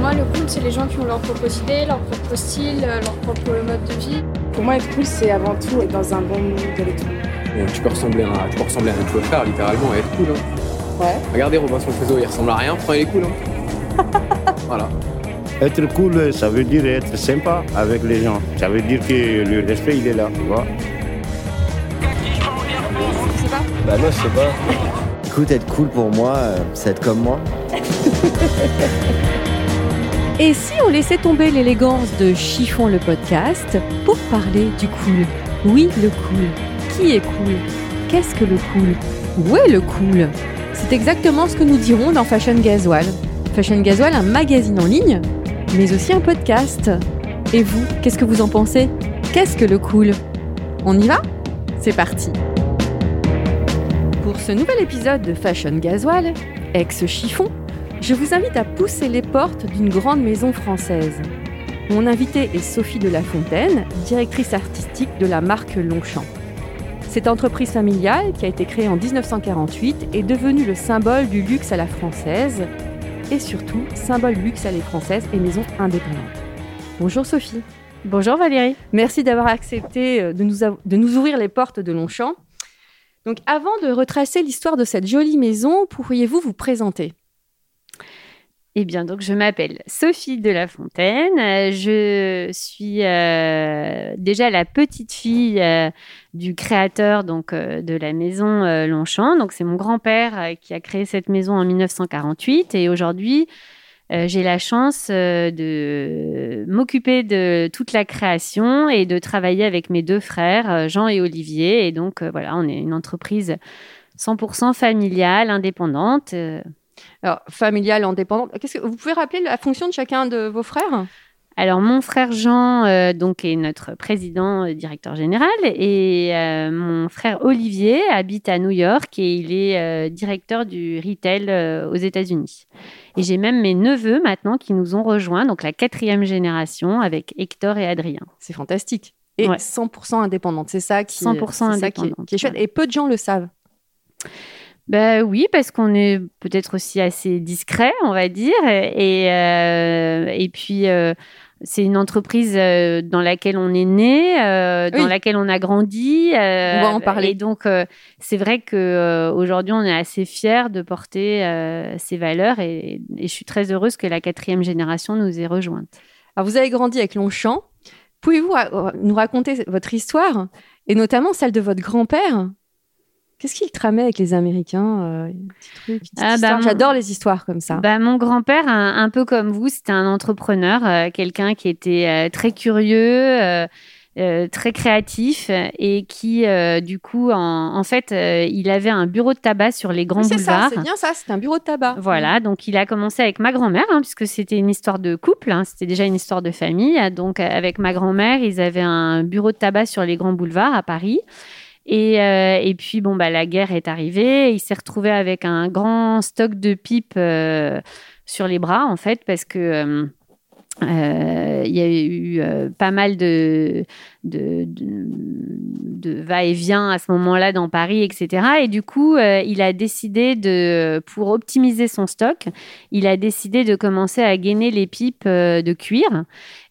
Moi, le cool, c'est les gens qui ont leur propre idée, leur propre style, euh, leur propre mode de vie. Pour moi, être cool, c'est avant tout être dans un bon mood avec tout. Euh, tu peux ressembler à, tu peux ressembler à un autre frère, littéralement, et être cool. Hein. Ouais. Regardez Robinson Crusoe, il ressemble à rien, pourtant il est cool. Hein. voilà. Être cool, ça veut dire être sympa avec les gens. Ça veut dire que le respect, il est là, tu vois. Bah moi je sais pas. Écoute, être cool pour moi, euh, c'est être comme moi. Et si on laissait tomber l'élégance de Chiffon le podcast pour parler du cool? Oui, le cool. Qui est cool? Qu'est-ce que le cool? Où est le cool? C'est exactement ce que nous dirons dans Fashion Gasoil. Fashion Gasoil, un magazine en ligne, mais aussi un podcast. Et vous, qu'est-ce que vous en pensez? Qu'est-ce que le cool? On y va? C'est parti. Pour ce nouvel épisode de Fashion Gasoil, ex-chiffon, je vous invite à pousser les portes d'une grande maison française. Mon invitée est Sophie de La Fontaine, directrice artistique de la marque Longchamp. Cette entreprise familiale, qui a été créée en 1948, est devenue le symbole du luxe à la française et surtout symbole du luxe à la française et maison indépendante. Bonjour Sophie. Bonjour Valérie. Merci d'avoir accepté euh, de nous, de nous ouvrir les portes de Longchamp. Donc avant de retracer l'histoire de cette jolie maison, pourriez-vous vous présenter? Eh bien, donc, je m'appelle Sophie de La Fontaine. Euh, Je suis euh, déjà la petite fille euh, du créateur donc de la maison Longchamp. Donc, c'est mon grand-père qui a créé cette maison en 1948. Et aujourd'hui, j'ai la chance de m'occuper de toute la création et de travailler avec mes deux frères, Jean et Olivier. Et donc, voilà, on est une entreprise 100% familiale, indépendante. Alors, familiale, indépendante. Qu'est-ce que vous pouvez rappeler la fonction de chacun de vos frères? Alors, mon frère Jean, euh, donc, est notre président euh, directeur général, et euh, mon frère Olivier habite à New York et il est euh, directeur du retail aux États-Unis. Et j'ai même mes neveux maintenant qui nous ont rejoints, donc la quatrième génération avec Hector et Adrien. C'est fantastique. Et Ouais. 100% indépendante. C'est ça qui, 100% c'est ça qui est- indépendante, qui est chouette. Et peu de gens le savent. Ben oui, parce qu'on est peut-être aussi assez discret, on va dire. Et, euh, et puis, euh, c'est une entreprise euh, dans laquelle on est né, euh, dans laquelle on a grandi. euh, On va en parler. Et donc, euh, c'est vrai qu'aujourd'hui, on est assez fiers de porter euh, ces valeurs. Et, et je suis très heureuse que la quatrième génération nous ait rejointes. Alors, vous avez grandi avec Longchamp. Pouvez-vous nous raconter votre histoire et notamment celle de votre grand-père? Qu'est-ce qu'il tramait avec les Américains euh, Ah, bah, mon- J'adore les histoires comme ça. Bah, mon grand-père, un, un peu comme vous, c'était un entrepreneur, euh, quelqu'un qui était euh, très curieux, très créatif et qui, du coup, en, en fait, il avait un bureau de tabac sur les grands Oui, c'est ça, boulevards. c'est bien ça, c'est un bureau de tabac. Voilà, donc il a commencé avec ma grand-mère, hein, puisque c'était une histoire de couple, hein, c'était déjà une histoire de famille. Donc avec ma grand-mère, ils avaient un bureau de tabac sur les grands boulevards à Paris. Et, euh, et puis, bon, bah, la guerre est arrivée. Il s'est retrouvé avec un grand stock de pipes euh, sur les bras, en fait, parce que euh, il y a eu pas mal de, de, de, va-et-vient à ce moment-là dans Paris, etc. Et du coup, il a décidé de, pour optimiser son stock, il a décidé de commencer à gainer les pipes de cuir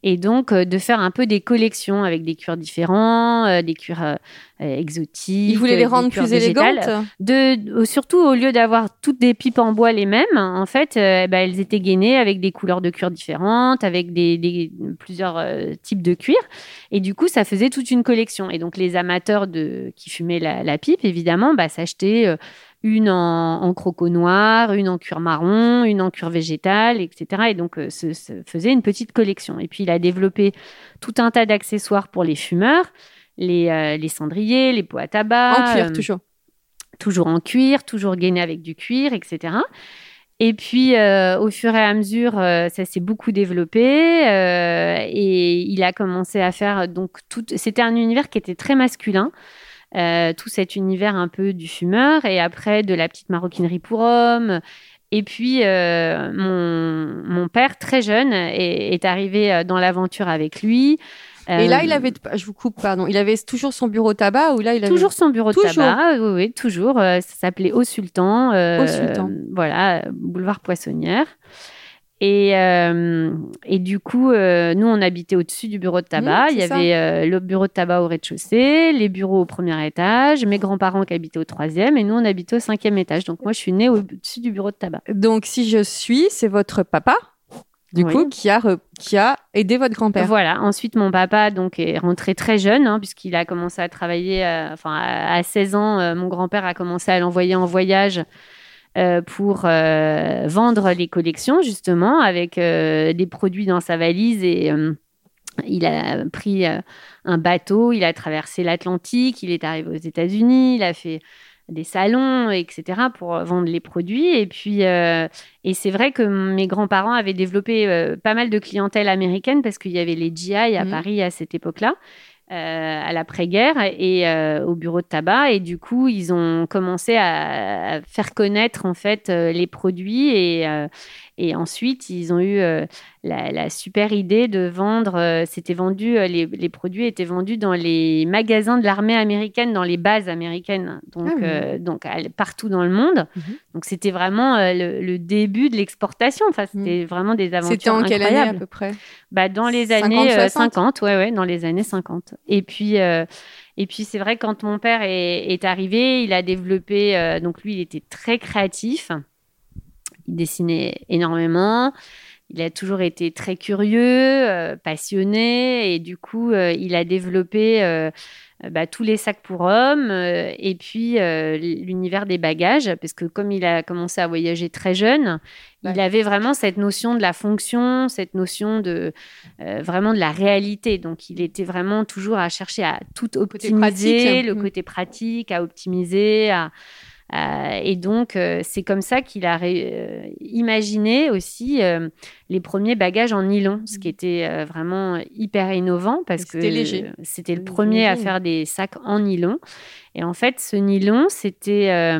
et donc euh, de faire un peu des collections avec des cuirs différents, euh, des cuirs euh, exotiques. Il voulait les rendre plus élégantes? De, surtout au lieu d'avoir toutes des pipes en bois les mêmes, en fait, euh, bah, elles étaient gainées avec des couleurs de cuir différentes, avec des, des- plusieurs types de cuir. Et du coup, ça faisait toute une collection. Et donc, les amateurs de, qui fumaient la, la pipe, évidemment, bah, s'achetaient une en, en croco noir, une en cuir marron, une en cuir végétal, etc. Et donc, euh, se, se faisait une petite collection. Et puis, il a développé tout un tas d'accessoires pour les fumeurs, les, euh, les cendriers, les pots à tabac. En cuir, euh, toujours. toujours en cuir, toujours gainé avec du cuir, etc. Et puis, euh, au fur et à mesure, euh, ça s'est beaucoup développé euh, et il a commencé à faire donc tout. C'était un univers qui était très masculin. Tout cet univers un peu du fumeur et après de la petite maroquinerie pour hommes. Et puis, mon, mon, père, très jeune, est, est arrivé dans l'aventure avec lui. Et là, il euh, avait, je vous coupe, pardon, il avait toujours son bureau tabac ou là, il avait toujours son bureau de tabac. Oui, oui, toujours. Euh, ça s'appelait Au Sultan. Euh, Au Sultan. Voilà, boulevard Poissonnière. Et, et du coup, nous, on habitait au-dessus du bureau de tabac. il y avait le bureau de tabac au rez-de-chaussée, les bureaux au premier étage, mes grands-parents qui habitaient au troisième, et nous, on habitait au cinquième étage. Donc, moi, je suis née au-dessus du bureau de tabac. Donc, si je suis, c'est votre papa du coup, qui a, qui a aidé votre grand-père. Voilà. Ensuite, mon papa donc est rentré très jeune, hein, puisqu'il a commencé à travailler. Euh, enfin, à, 16 ans, euh, mon grand-père a commencé à l'envoyer en voyage euh, pour vendre les collections, justement, avec des produits dans sa valise et. il a pris un bateau, il a traversé l'Atlantique, il est arrivé aux États-Unis, il a fait des salons, etc., pour vendre les produits. Et puis, euh, et c'est vrai que mes grands-parents avaient développé euh, pas mal de clientèle américaine parce qu'il y avait les GI à mmh. Paris à cette époque-là. Euh, à l'après-guerre et au bureau de tabac. Et du coup ils ont commencé à, faire connaître en fait les produits et, et ensuite, ils ont eu euh, la, super idée de vendre. Euh, c'était vendu, euh, les, produits étaient vendus dans les magasins de l'armée américaine, dans les bases américaines, donc, ah donc partout dans le monde. Mhm. Donc c'était vraiment le, début de l'exportation. Enfin, mhm. c'était vraiment des aventures C'était en quelle année à peu près? Bah, Dans les années 50, ouais, ouais, dans les années 50. Et puis. Et puis c'est vrai quand mon père est, est arrivé, il a développé, donc lui il était très créatif. Il dessinait énormément. Il a toujours été très curieux, euh, passionné, et du coup, euh, il a développé euh, bah, tous les sacs pour hommes, et puis l'univers des bagages, parce que comme il a commencé à voyager très jeune, il avait vraiment cette notion de la fonction, cette notion de vraiment de la réalité. Donc, il était vraiment toujours à chercher à tout optimiser, le côté pratique, à optimiser, à euh, et donc, euh, c'est comme ça qu'il a euh, imaginé aussi les premiers bagages en nylon, ce qui mmh. était vraiment hyper innovant parce que c'était le premier à faire des sacs en nylon. Et en fait, ce nylon, c'était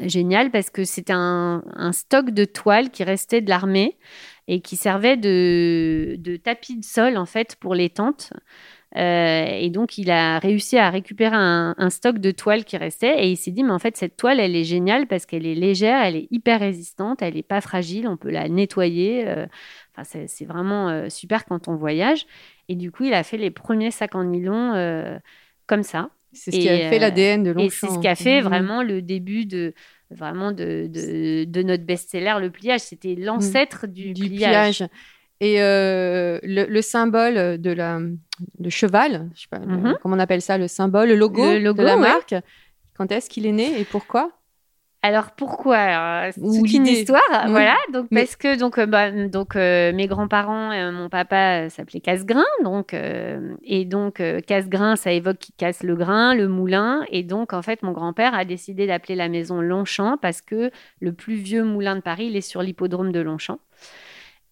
génial parce que c'était un, un, stock de toiles qui restait de l'armée et qui servait de, de, tapis de sol en fait pour les tentes. Euh, et donc, il a réussi à récupérer un, stock de toiles qui restait. Et il s'est dit, mais en fait, cette toile, elle est géniale parce qu'elle est légère, elle est hyper résistante, elle n'est pas fragile, on peut la nettoyer. Euh, enfin, c'est vraiment euh, super quand on voyage. Et du coup, il a fait les premiers sacs en nylon comme ça. C'est ce qui a fait l'ADN de Longchamp. Et c'est ce qui a fait vraiment le début de vraiment de, de, notre best-seller, le pliage. C'était l'ancêtre du, du, pliage. Et euh, le, symbole de la le cheval, je sais pas, mhm. comment on appelle ça, le symbole, le logo, de la marque. Quand est-ce qu'il est né et pourquoi? Alors pourquoi? C'est une histoire, voilà. Donc parce que donc euh, bah, donc euh, mes grands-parents, mon papa s'appelait Casgrain, donc et donc Casgrain, ça évoque qui casse le grain, le moulin, et donc en fait mon grand-père a décidé d'appeler la maison Longchamp parce que le plus vieux moulin de Paris, il est sur l'hippodrome de Longchamp.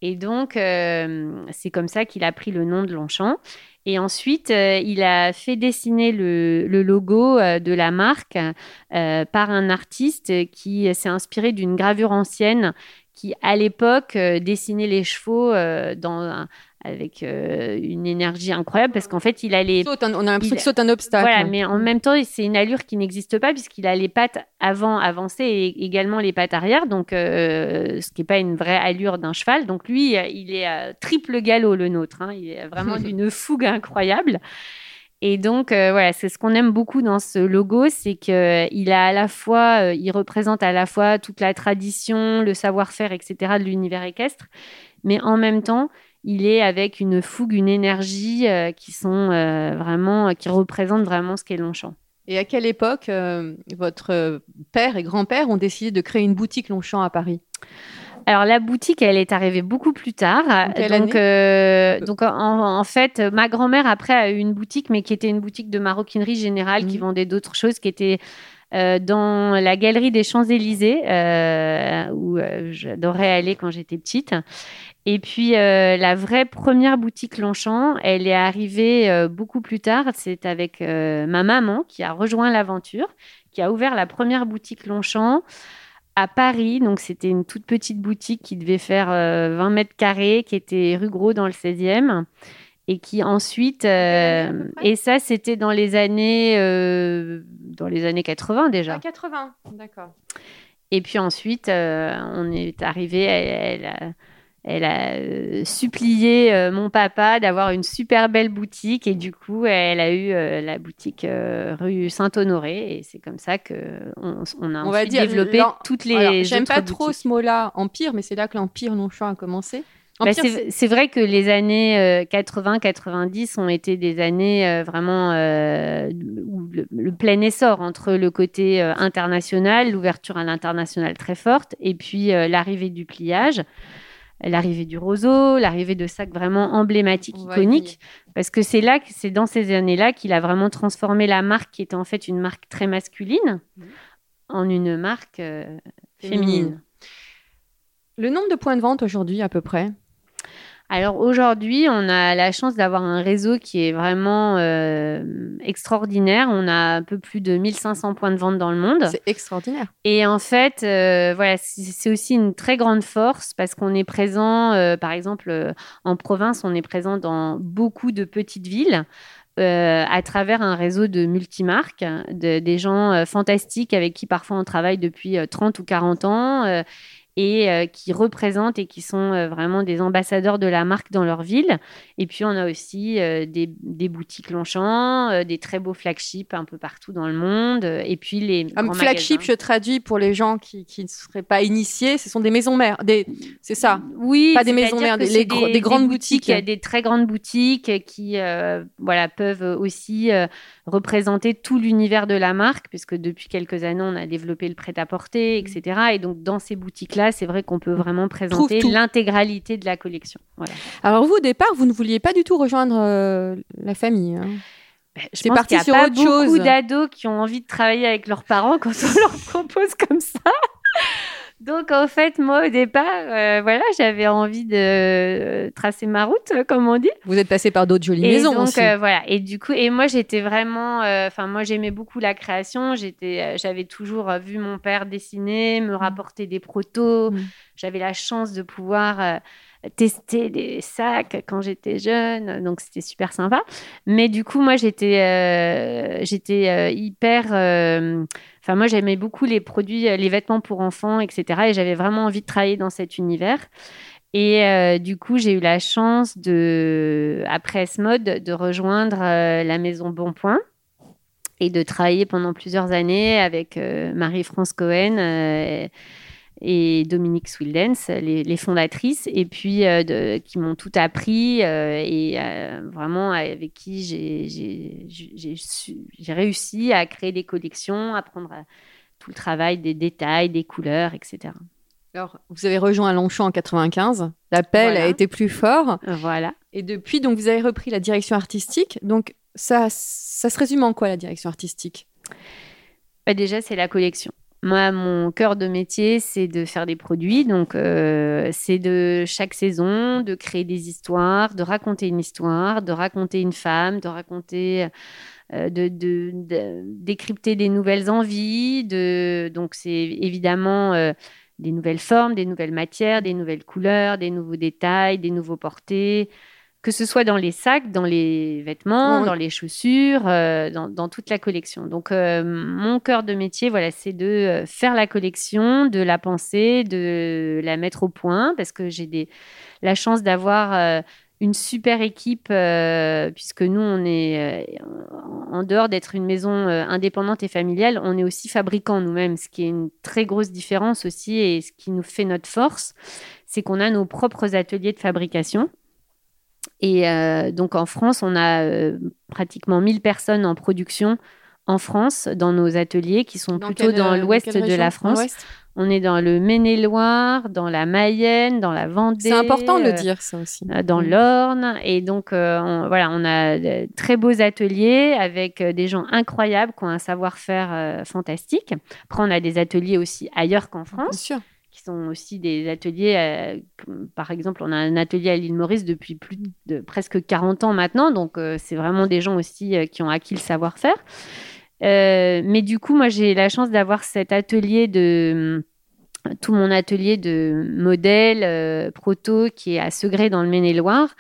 Et donc, euh, c'est comme ça qu'il a pris le nom de Longchamp. Et ensuite, euh, il a fait dessiner le, logo euh, de la marque par un artiste qui s'est inspiré d'une gravure ancienne qui, à l'époque, dessinait les chevaux dans un, avec euh, une énergie incroyable parce qu'en fait il a les on a l'impression qu'il saute un obstacle. Voilà mais en même temps c'est une allure qui n'existe pas puisqu'il a les pattes avant avancées et également les pattes arrière. Donc euh, ce qui n'est pas une vraie allure d'un cheval. Donc lui il est à triple galop le nôtre hein. il est vraiment d'une fougue incroyable. Et donc euh, voilà c'est ce qu'on aime beaucoup dans ce logo c'est que il a à la fois il représente à la fois toute la tradition le savoir-faire etc de l'univers équestre. Mais en même temps il est avec une fougue, une énergie euh, qui sont euh, vraiment, qui représentent vraiment ce qu'est Longchamp. Et à quelle époque euh, votre père et grand-père ont décidé de créer une boutique Longchamp à Paris? Alors la boutique, elle est arrivée beaucoup plus tard. donc, donc en, fait, ma grand-mère après a eu une boutique, mais qui était une boutique de maroquinerie générale qui mmh. vendait d'autres choses, qui était dans la galerie des Champs-Élysées, où j'adorais aller quand j'étais petite. Et puis, la vraie première boutique Longchamp, elle est arrivée beaucoup plus tard. C'est avec ma maman qui a rejoint l'aventure, qui a ouvert la première boutique Longchamp à Paris. Donc, c'était une toute petite boutique qui devait faire 20 euh, mètres carrés, qui était rue Gros dans le 16e. Et qui ensuite. Euh, et ça, c'était dans les années. Euh, dans les années 80 déjà. 80, d'accord. Et puis ensuite, on est arrivé. elle elle a euh, supplié euh, mon papa d'avoir une super belle boutique et du coup elle a eu euh, la boutique rue Saint-Honoré et c'est comme ça que on, a va dire, développé toutes les j'aime pas trop ce mot-là empire mais c'est là que l'empire Longchamp a commencé. Bah, c'est vrai que les années 80-90 ont été des années vraiment où le, plein essor entre le côté international, l'ouverture à l'international très forte, et puis l'arrivée du pliage l'arrivée du roseau, l'arrivée de sacs vraiment emblématiques, iconiques, parce que c'est là, c'est dans ces années-là qu'il a vraiment transformé la marque qui était en fait une marque très masculine mmh. en une marque euh, féminine. Le nombre de points de vente aujourd'hui à peu près? Alors aujourd'hui, on a la chance d'avoir un réseau qui est vraiment euh, extraordinaire. On a un peu plus de 1500 points de vente dans le monde. C'est extraordinaire. Et en fait, euh, voilà, c'est aussi une très grande force parce qu'on est présent, euh, par exemple, en province, on est présent dans beaucoup de petites villes. à travers un réseau de multimarques, des gens fantastiques avec qui parfois on travaille depuis 30 ou 40 ans et euh, qui représentent et qui sont euh, vraiment des ambassadeurs de la marque dans leur ville. Et puis, on a aussi euh, des, des, boutiques Longchamp, des très beaux flagships un peu partout dans le monde. Et puis, les. Flagship, je traduis pour les gens qui, qui, ne seraient pas initiés, ce sont des maisons mères. Des... C'est ça Oui. Pas des maisons mères, des, des, grandes boutiques, Des très grandes boutiques qui voilà, peuvent aussi représenter tout l'univers de la marque, puisque depuis quelques années, on a développé le prêt-à-porter, etc. Et donc, dans ces boutiques-là, c'est vrai qu'on peut vraiment présenter l'intégralité de la collection. Alors, vous, au départ, vous ne vouliez pas du tout rejoindre euh, la famille hein ben, je pense qu'il y a pas beaucoup d'ados qui ont envie de travailler avec leurs parents quand on leur propose comme ça. Donc en fait, moi au départ, euh, voilà, j'avais envie de euh, tracer ma route, euh, comme on dit. Vous êtes passé par d'autres jolies maisons donc, aussi. voilà. Et du coup, et moi j'étais vraiment, enfin moi j'aimais beaucoup la création. J'étais, j'avais toujours vu mon père dessiner, me mmh. rapporter des protos. Mmh. J'avais la chance de pouvoir tester des sacs quand j'étais jeune, donc c'était super sympa. Mais du coup, moi, j'étais, j'étais hyper Enfin, moi, j'aimais beaucoup les produits, euh, les vêtements pour enfants, etc. Et j'avais vraiment envie de travailler dans cet univers. Et euh, du coup, j'ai eu la chance de, après ce mode, de rejoindre euh, la maison Bonpoint et de travailler pendant plusieurs années avec Marie-France Cohen et Dominique Swildens, les, fondatrices, et puis euh, qui m'ont tout appris euh, et euh, vraiment avec qui j'ai réussi à créer des collections, à prendre tout le travail des détails, des couleurs, etc. Alors, vous avez rejoint Longchamp en 95. L'appel a été plus fort. Voilà. Et depuis, donc, vous avez repris la direction artistique. Donc, ça, ça se résume en quoi la direction artistique? Bah, Déjà, c'est la collection. Moi, mon cœur de métier, c'est de faire des produits. Donc, euh, c'est de chaque saison, de créer des histoires, de raconter une histoire, de raconter une femme, de raconter, euh, de, décrypter des nouvelles envies. De, donc, c'est évidemment euh, des nouvelles formes, des nouvelles matières, des nouvelles couleurs, des nouveaux détails, des nouveaux portés que ce soit dans les sacs, dans les vêtements, dans les chaussures, euh, dans, toute la collection. Donc, euh, mon cœur de métier, voilà, c'est de euh, faire la collection, de la penser, de la mettre au point, parce que j'ai des, la chance d'avoir une super équipe, puisque nous, on est, en dehors d'être une maison indépendante et familiale, on est aussi fabricants nous-mêmes, ce qui est une très grosse différence aussi, et ce qui nous fait notre force, c'est qu'on a nos propres ateliers de fabrication. Et euh, donc en France, on a euh, pratiquement 1000 personnes en production en France, dans nos ateliers, qui sont plutôt dans l'ouest de la France, On est dans le Maine-et-Loire, dans la Mayenne, dans la Vendée. C'est important de le euh, dire, ça aussi. euh, dans Mm. l'Orne. Et donc, euh, on, voilà, on a de très beaux ateliers avec euh, des gens incroyables qui ont un savoir-faire euh, fantastique. Après, on a des ateliers aussi ailleurs qu'en Bien France, sûr. Qui sont aussi des ateliers. euh, par exemple, on a un atelier à l'île Maurice depuis presque 40 ans maintenant. Donc, euh, c'est vraiment des gens aussi euh, qui ont acquis le savoir-faire. Mais du coup, moi, j'ai la chance d'avoir cet atelier de tout mon atelier de modèles euh, proto qui est à Segré dans le Maine-et-Loire.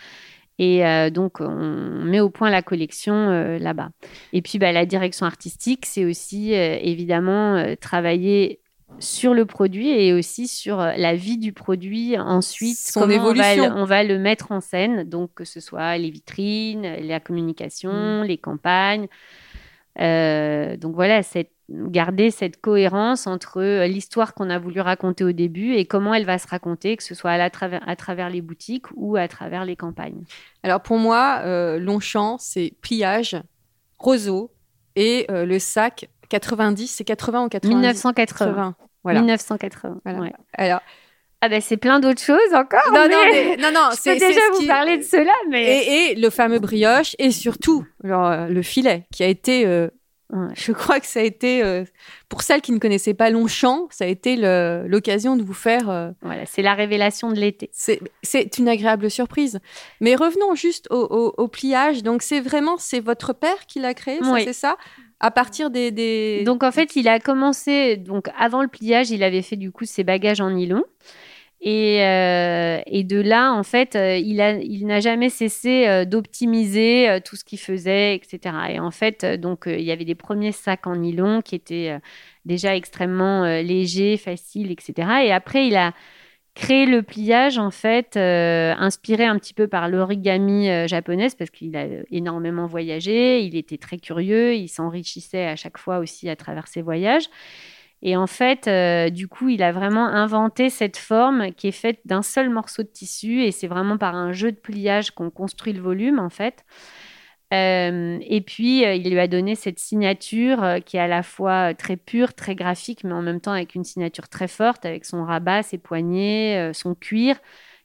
Et donc, on met au point la collection là-bas. Et puis, bah, la direction artistique, c'est aussi évidemment travailler sur le produit et aussi sur euh, la vie du produit ensuite. Son comment on va, le- on va le mettre en scène, donc que ce soit les vitrines, la communication, les campagnes. Euh, donc voilà, cette- garder cette cohérence entre euh, l'histoire qu'on a voulu raconter au début et comment elle va se raconter, que ce soit à, la travers, à travers les boutiques ou à travers les campagnes. Alors pour moi, euh, Longchamp, c'est pliage, roseau et euh, le sac 90, c'est 80 ou 90 1980. 80. Voilà. 1980. Voilà. ouais. Alors, Ah ben c'est plein d'autres choses encore. non, non, mais non, non, je c'est déjà vous qui- parler de cela, mais Et, et le fameux brioche et surtout genre, euh, le filet qui a été, euh, je crois que ça a été, euh, pour celles qui ne connaissaient pas Longchamp, ça a été l'occasion de vous faire euh, voilà, c'est la révélation de l'été. C'est une agréable surprise. Mais revenons juste au, au- au pliage. Donc, c'est vraiment, c'est votre père qui l'a créé, Oui. c'est ça? À partir des... Donc en fait, il a commencé, donc avant le pliage, il avait fait du coup ses bagages en nylon. Et, euh, et de là, en fait, euh, il a- il n'a jamais cessé euh, d'optimiser tout ce qu'il faisait, etc. Et en fait, donc il y avait des premiers sacs en nylon qui étaient déjà extrêmement légers, faciles, etc. Et après, il a créé le pliage, en fait, euh, inspiré un petit peu par l'origami euh, japonaise, parce qu'il a énormément voyagé, il était très curieux, il s'enrichissait à chaque fois aussi à travers ses voyages. Et en fait, euh, du coup, il a vraiment inventé cette forme qui est faite d'un seul morceau de tissu, et c'est vraiment par un jeu de pliage qu'on construit le volume, en fait. Euh, et puis, euh, il lui a donné cette signature euh, qui est à la fois très pure, très graphique, mais en même temps avec une signature très forte, avec son rabat, ses poignets, son cuir,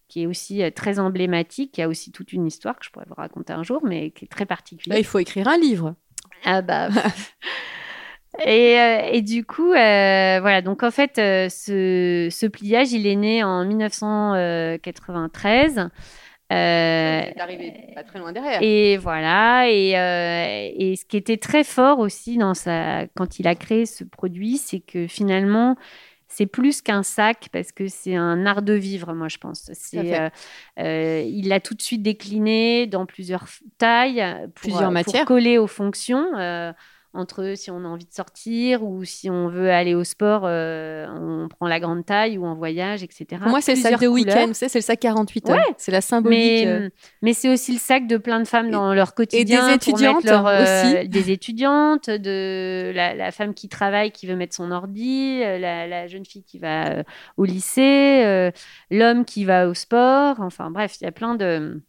qui est aussi très emblématique, qui a aussi toute une histoire que je pourrais vous raconter un jour, mais qui est très particulière. il faut écrire un livre. Ah bah. Et, euh, et du coup, euh, voilà, donc en fait, euh, ce, ce pliage, il est né en 1993. Euh, arrivé pas très loin derrière. et voilà, et, euh, et ce qui était très fort aussi dans sa, quand il a créé ce produit, c'est que finalement, c'est plus qu'un sac parce que c'est un art de vivre, moi je pense. C'est, euh, euh, il l'a tout de suite décliné dans plusieurs tailles, pour, Plusieurs pour matières. coller aux fonctions. euh, entre si on a envie de sortir ou si on veut aller au sport, euh, on prend la grande taille ou en voyage, etc. Pour moi, c'est le sac de week-end, c'est le sac 48 heures. Ouais. C'est la symbolique. Mais, euh, mais c'est aussi le sac de plein de femmes dans leur quotidien. des pour étudiantes leur, euh, aussi. Des étudiantes, de la, la femme qui travaille, qui veut mettre son ordi, la, la jeune fille qui va au lycée, l'homme qui va au sport. Enfin bref, il y a plein de...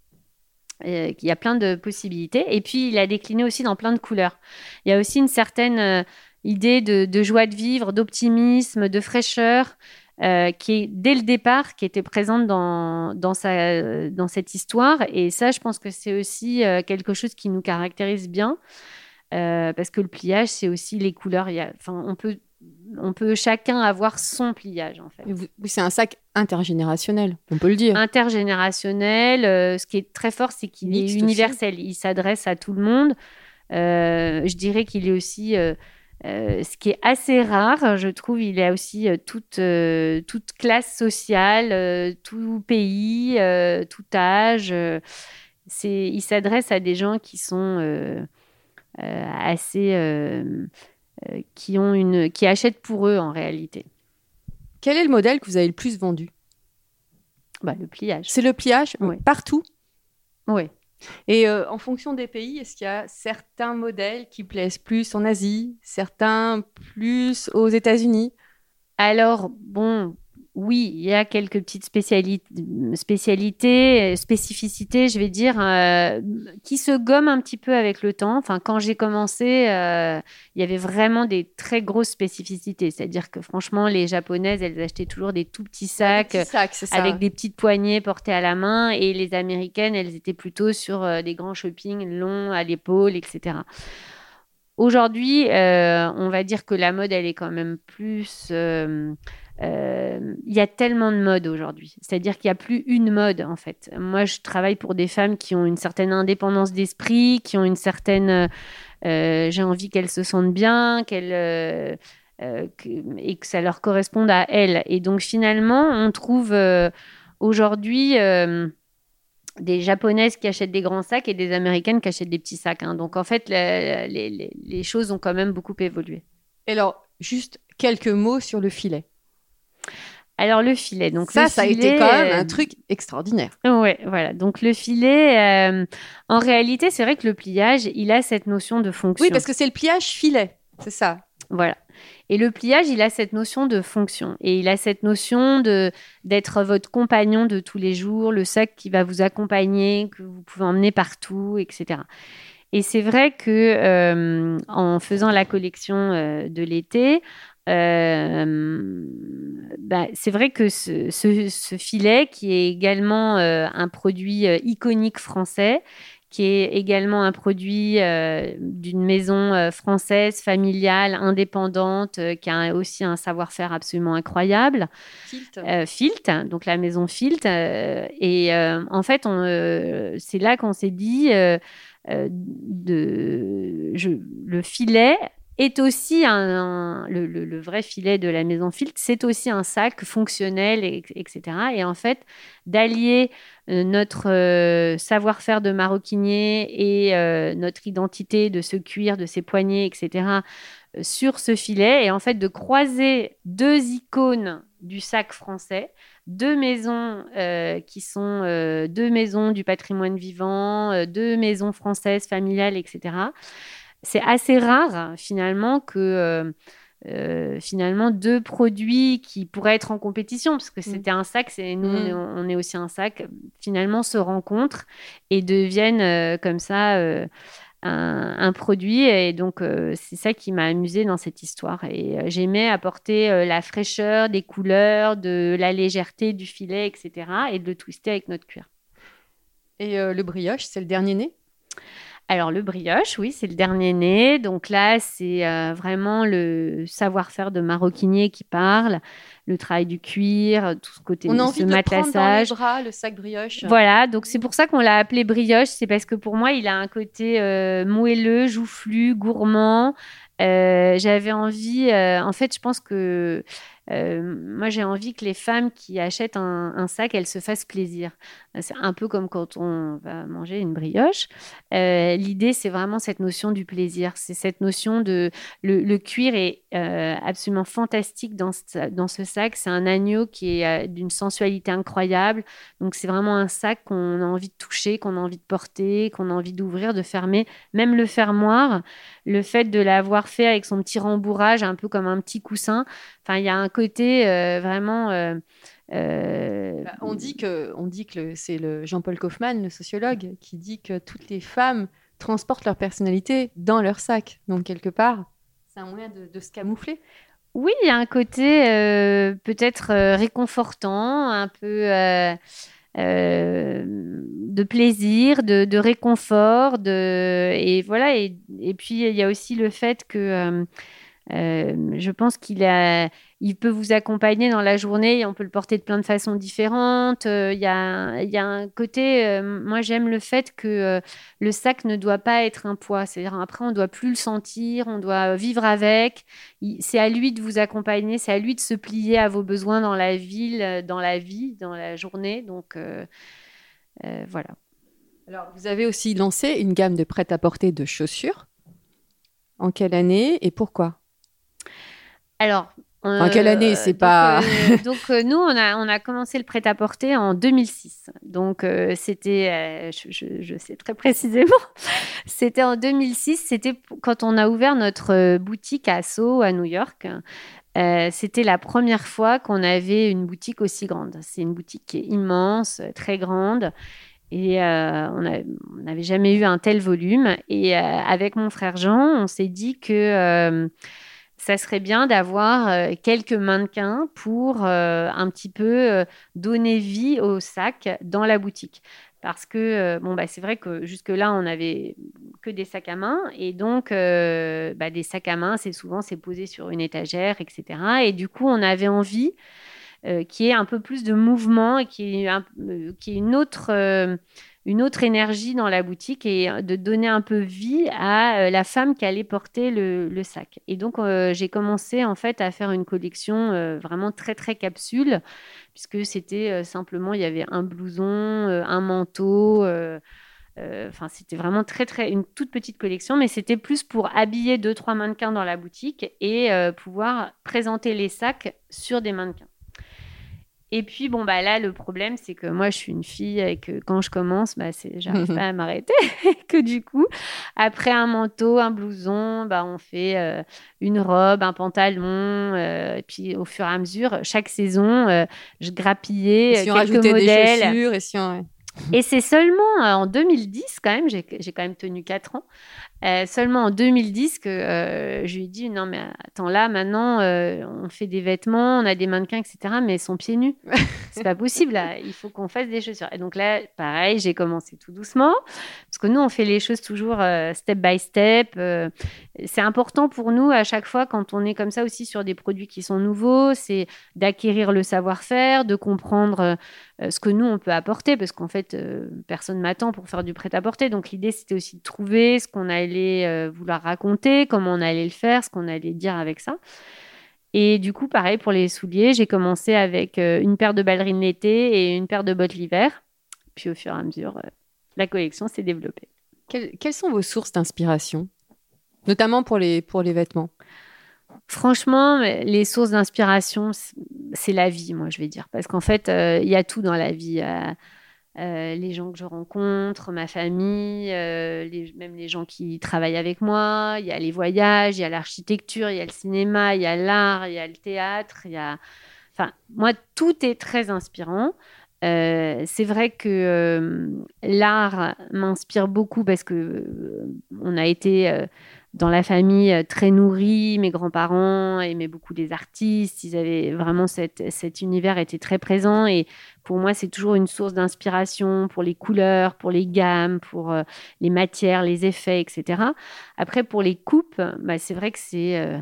euh, il y a plein de possibilités. Et puis, il a décliné aussi dans plein de couleurs. Il y a aussi une certaine euh, idée de, joie de vivre, d'optimisme, de fraîcheur, euh, qui est dès le départ, qui était présente dans, dans, sa, dans cette histoire. Et ça, je pense que c'est aussi quelque chose qui nous caractérise bien, parce que le pliage, c'est aussi les couleurs. On peut, on peut chacun avoir son pliage, en fait. c'est un sac intergénérationnel, on peut le dire. intergénérationnel. euh, ce qui est très fort, c'est qu'il est universel. Il s'adresse à tout le monde. Euh, je dirais qu'il est aussi, euh, ce qui est assez rare, je trouve, il a aussi toute, toute classe sociale, tout pays, tout âge. il s'adresse à des gens qui sont assez, qui ont une, qui achètent pour eux en réalité. Quel est le modèle que vous avez le plus vendu? Bah, le pliage. C'est le pliage partout? Oui. Et euh, en fonction des pays, est-ce qu'il y a certains modèles qui plaisent plus en Asie, certains plus aux États-Unis? Alors, bon, oui, il y a quelques petites spécialités, spécialités spécificités, je vais dire, euh, qui se gomment un petit peu avec le temps. Enfin, quand j'ai commencé, euh, il y avait vraiment des très grosses spécificités. C'est-à-dire que franchement, les japonaises, elles achetaient toujours des tout petits sacs, avec des petites poignées portées à la main, et les américaines, elles étaient plutôt sur euh, des grands shopping longs à l'épaule, etc. Aujourd'hui, on va dire que la mode, elle est quand même plus euh, il y a tellement de modes aujourd'hui. C'est-à-dire qu'il n'y a plus une mode, en fait. Moi, je travaille pour des femmes qui ont une certaine indépendance d'esprit, qui ont une certaine... Euh, j'ai envie qu'elles se sentent bien, qu'elles... Euh, et que ça leur corresponde à elles. Et donc, finalement, on trouve aujourd'hui des japonaises qui achètent des grands sacs et des américaines qui achètent des petits sacs. Hein. Donc en fait, les, les, choses ont quand même beaucoup évolué. Et alors, juste quelques mots sur le filet. Alors le filet, donc ça, ça a été quand même un euh, truc extraordinaire. Ouais, voilà. Donc le filet, euh, en réalité, c'est vrai que le pliage, il a cette notion de fonction. Oui, parce que c'est le pliage filet, c'est ça. Voilà. Et le pliage, il a cette notion de fonction et il a cette notion de d'être votre compagnon de tous les jours, le sac qui va vous accompagner, que vous pouvez emmener partout, etc. Et c'est vrai que euh, en faisant la collection de l'été, bah, c'est vrai que ce, filet, qui est également euh, un produit euh, iconique français, qui est également un produit d'une maison française, familiale, indépendante, qui a aussi un savoir-faire absolument incroyable. Filt. Filt, donc la maison Filt. et en fait, c'est là qu'on s'est dit, de, je, le filet est aussi le, vrai filet de la maison Filt, c'est aussi un sac fonctionnel, etc. Et en fait, d'allier euh, notre euh, savoir-faire de maroquinier et euh, notre identité de ce cuir, de ces poignées, etc. sur ce filet, et en fait de croiser deux icônes du sac français, deux maisons qui sont deux maisons du patrimoine vivant, deux maisons françaises familiales, etc c'est assez rare finalement que euh, euh, finalement deux produits qui pourraient être en compétition, parce que mm. c'était un sac, c'est nous mm. on, est, aussi un sac, finalement se rencontrent et deviennent euh, comme ça un, produit. Et donc c'est ça qui m'a amusé dans cette histoire. Et j'aimais apporter la fraîcheur des couleurs, de la légèreté du filet, etc. et de le twister avec notre cuir. Et le brioche, c'est le dernier né? Alors le brioche, oui, c'est le dernier né. Donc là, c'est euh, vraiment le savoir-faire de maroquinier qui parle, le travail du cuir, tout ce côté On a envie ce de matelassage. prendre dans les bras le sac brioche. Voilà, donc c'est pour ça qu'on l'a appelé brioche. C'est parce que pour moi, il a un côté euh, moelleux, joufflu, gourmand. Euh, j'avais envie, en fait, je pense que euh, moi, j'ai envie que les femmes qui achètent un, sac, elles se fassent plaisir. C'est un peu comme quand on va manger une brioche. Euh, l'idée, c'est vraiment cette notion du plaisir. C'est cette notion de... Le, cuir est euh, absolument fantastique dans ce, dans ce sac. C'est un agneau qui est d'une sensualité incroyable. Donc, c'est vraiment un sac qu'on a envie de toucher, qu'on a envie de porter, qu'on a envie d'ouvrir, de fermer. Même le fermoir, le fait de l'avoir fait avec son petit rembourrage, un peu comme un petit coussin, Enfin, il y a un côté euh, vraiment. Euh, euh, bah, on dit que, on dit que c'est le Jean-Paul Kaufmann, le sociologue, qui dit que toutes les femmes transportent leur personnalité dans leur sac. Donc quelque part, c'est un moyen de, se camoufler. Oui, il y a un côté peut-être réconfortant, un peu de plaisir, de, réconfort, de et voilà. Et, et, puis il y a aussi le fait que euh, je pense qu'il peut vous accompagner dans la journée. On peut le porter de plein de façons différentes. Euh, il y, a, un côté. Euh, moi, j'aime le fait que le sac ne doit pas être un poids. C'est-à-dire après, on doit plus le sentir. On doit vivre avec. C'est à lui de vous accompagner. C'est à lui de se plier à vos besoins dans la ville, dans la vie, dans la journée. Donc voilà. Alors, vous avez aussi lancé une gamme de prêt-à-porter de chaussures. En quelle année et pourquoi? Alors, en quelle année C'est pas. Euh, donc, euh, nous, on a, on a commencé le prêt-à-porter en 2006. Donc, euh, c'était, je, sais très précisément, c'était en 2006. C'était quand on a ouvert notre boutique à Sceaux, à New York. c'était la première fois qu'on avait une boutique aussi grande. C'est une boutique qui est immense, très grande. Et on n'avait jamais eu un tel volume. Et avec mon frère Jean, on s'est dit que ça serait bien d'avoir euh, quelques mannequins pour euh, un petit peu euh, donner vie au sac dans la boutique. Parce que bon, bah, c'est vrai que jusque-là, on n'avait que des sacs à main. Et donc, bah, des sacs à main, c'est souvent c'est posé sur une étagère, etc. Et du coup, on avait envie qu'il y ait un peu plus de mouvement et qu'il y ait, une autre une autre énergie dans la boutique et de donner un peu vie à euh, la femme qui allait porter le, sac. Et donc, euh, j'ai commencé en fait à faire une collection euh, vraiment très, très capsule, puisque c'était simplement, il y avait un blouson, un manteau. Enfin, c'était vraiment très, très, une toute petite collection, mais c'était plus pour habiller deux, trois mannequins dans la boutique et pouvoir présenter les sacs sur des mannequins. Et puis, bon, bah là, le problème, c'est que moi, je suis une fille et que quand je commence, bah, j'arrive pas à m'arrêter. que du coup, après un manteau, un blouson, bah, on fait euh, une robe, un pantalon. Euh, et puis, au fur et à mesure, chaque saison, euh, je grappillais si quelques modèles. Des chaussures et si on... Et c'est seulement en 2010, quand même, j'ai quand même tenu 4 ans, euh, seulement en 2010 que euh, je lui ai dit non mais attends là maintenant euh, on fait des vêtements, on a des mannequins etc mais ils sont pieds nus. c'est pas possible il faut qu'on fasse des chaussures. Et donc là pareil j'ai commencé tout doucement parce que nous on fait les choses toujours step by step. c'est important pour nous à chaque fois quand on est comme ça aussi sur des produits qui sont nouveaux, c'est d'acquérir le savoir-faire, de comprendre ce que nous on peut apporter parce qu'en fait personne m'attend pour faire du prêt-à-porter. Donc l'idée c'était aussi de trouver ce qu'on allait euh, vouloir raconter, comment on allait le faire, ce qu'on allait dire avec ça. Et du coup, pareil pour les souliers, j'ai commencé avec euh, une paire de ballerines l'été et une paire de bottes l'hiver. Puis au fur et à mesure, euh, la collection s'est développée. quelles sont vos sources d'inspiration, notamment pour les, pour les vêtements? Franchement, les sources d'inspiration, c'est la vie, moi, je vais dire. Parce qu'en fait, il y a tout dans la vie. Euh, les gens que je rencontre, ma famille, euh, même les gens qui travaillent avec moi. Il y a les voyages, il y a l'architecture, il y a le cinéma, il y a l'art, il y a le théâtre. Il y a... Enfin, moi, tout est très inspirant. Euh, c'est vrai que l'art m'inspire beaucoup parce que on a été dans la famille euh, très nourrie. Mes grands-parents aimaient beaucoup les artistes. Ils avaient vraiment cet univers était très présent. Et pour moi, c'est toujours une source d'inspiration pour les couleurs, pour les gammes, pour euh, les matières, les effets, etc. Après, pour les coupes, bah, c'est vrai que c'est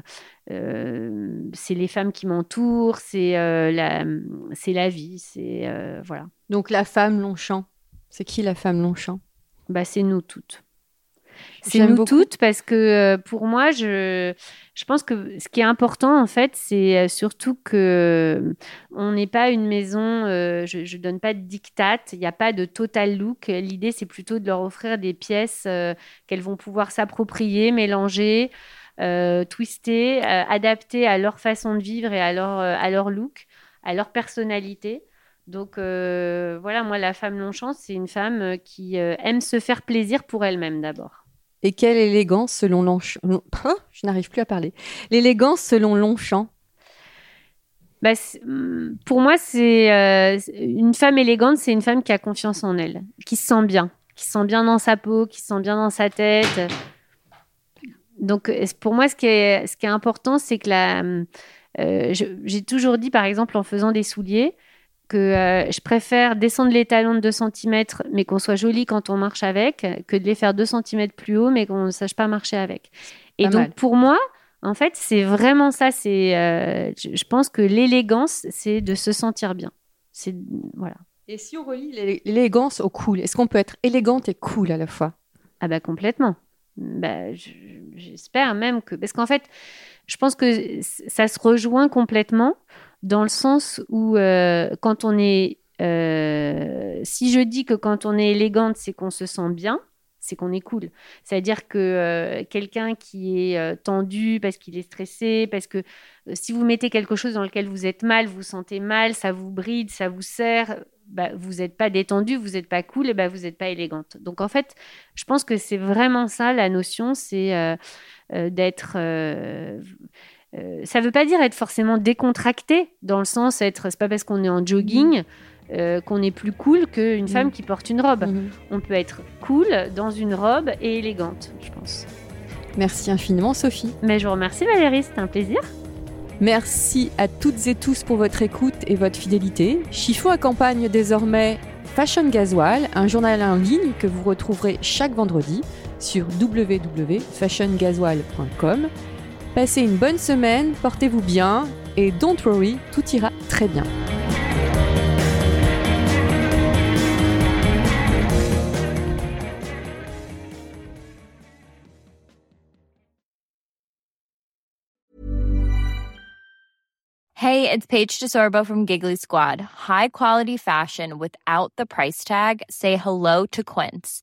euh, c'est les femmes qui m'entourent, c'est la, c'est la vie, c'est voilà. Donc la femme Longchamp, c'est qui la femme Longchamp? Bah, C'est nous toutes. C'est nous toutes parce que euh, pour moi, je, je pense que ce qui est important en fait, c'est euh, surtout que euh, on n'est pas une maison. je, ne donne pas de diktat. Il n'y a pas de total look. L'idée, c'est plutôt de leur offrir des pièces qu'elles vont pouvoir s'approprier, mélanger. twister, adapter à leur façon de vivre et à leur, à leur look, à leur personnalité. Donc voilà, moi, la femme Longchamp, c'est une femme qui aime se faire plaisir pour elle-même d'abord. Et quelle élégance selon Longchamp hein, Je n'arrive plus à parler. L'élégance selon Longchamp bah, hmm, Pour moi, c'est euh, une femme élégante, c'est une femme qui a confiance en elle, qui se sent bien, qui se sent bien dans sa peau, qui se sent bien dans sa tête. Donc, pour moi, ce qui est, important, c'est que la, euh, j'ai toujours dit, par exemple, en faisant des souliers, que euh, je préfère descendre les talons de 2 cm, mais qu'on soit joli quand on marche avec, que de les faire 2 cm plus haut, mais qu'on ne sache pas marcher avec. Et donc, pour moi, en fait, c'est vraiment ça. C'est, euh, je pense que l'élégance, c'est de se sentir bien. C'est voilà. Et si on relie l'élégance au cool, est-ce qu'on peut être élégante et cool à la fois? Ah bah complètement. Bah, j'espère même que parce qu'en fait, je pense que ça se rejoint complètement dans le sens où euh, quand on est... Euh, si je dis que quand on est élégante, c'est qu'on se sent bien, c'est qu'on est cool. C'est-à-dire que euh, quelqu'un qui est tendu parce qu'il est stressé, parce que si vous mettez quelque chose dans lequel vous êtes mal, vous vous sentez mal, ça vous bride, ça vous serre, bah, vous n'êtes pas détendu, vous n'êtes pas cool, et bah, vous n'êtes pas élégante. Donc en fait, je pense que c'est vraiment ça la notion, c'est d'être Euh, ça ne veut pas dire être forcément décontracté, dans le sens être, c'est pas parce qu'on est en jogging euh, qu'on est plus cool qu'une femme qui porte une robe. On peut être cool dans une robe et élégante, je pense. Merci infiniment, Sophie. Mais je vous remercie, Valérie, c'était un plaisir. Merci à toutes et tous pour votre écoute et votre fidélité. Chiffon accompagne désormais Fashion Gasoil, un journal en ligne que vous retrouverez chaque vendredi sur www.fashiongasoil.com. Passez une bonne semaine, portez-vous bien et don't worry, tout ira très bien. Hey, it's Paige DeSorbo from Giggly Squad. High quality fashion without the price tag. Say hello to Quince.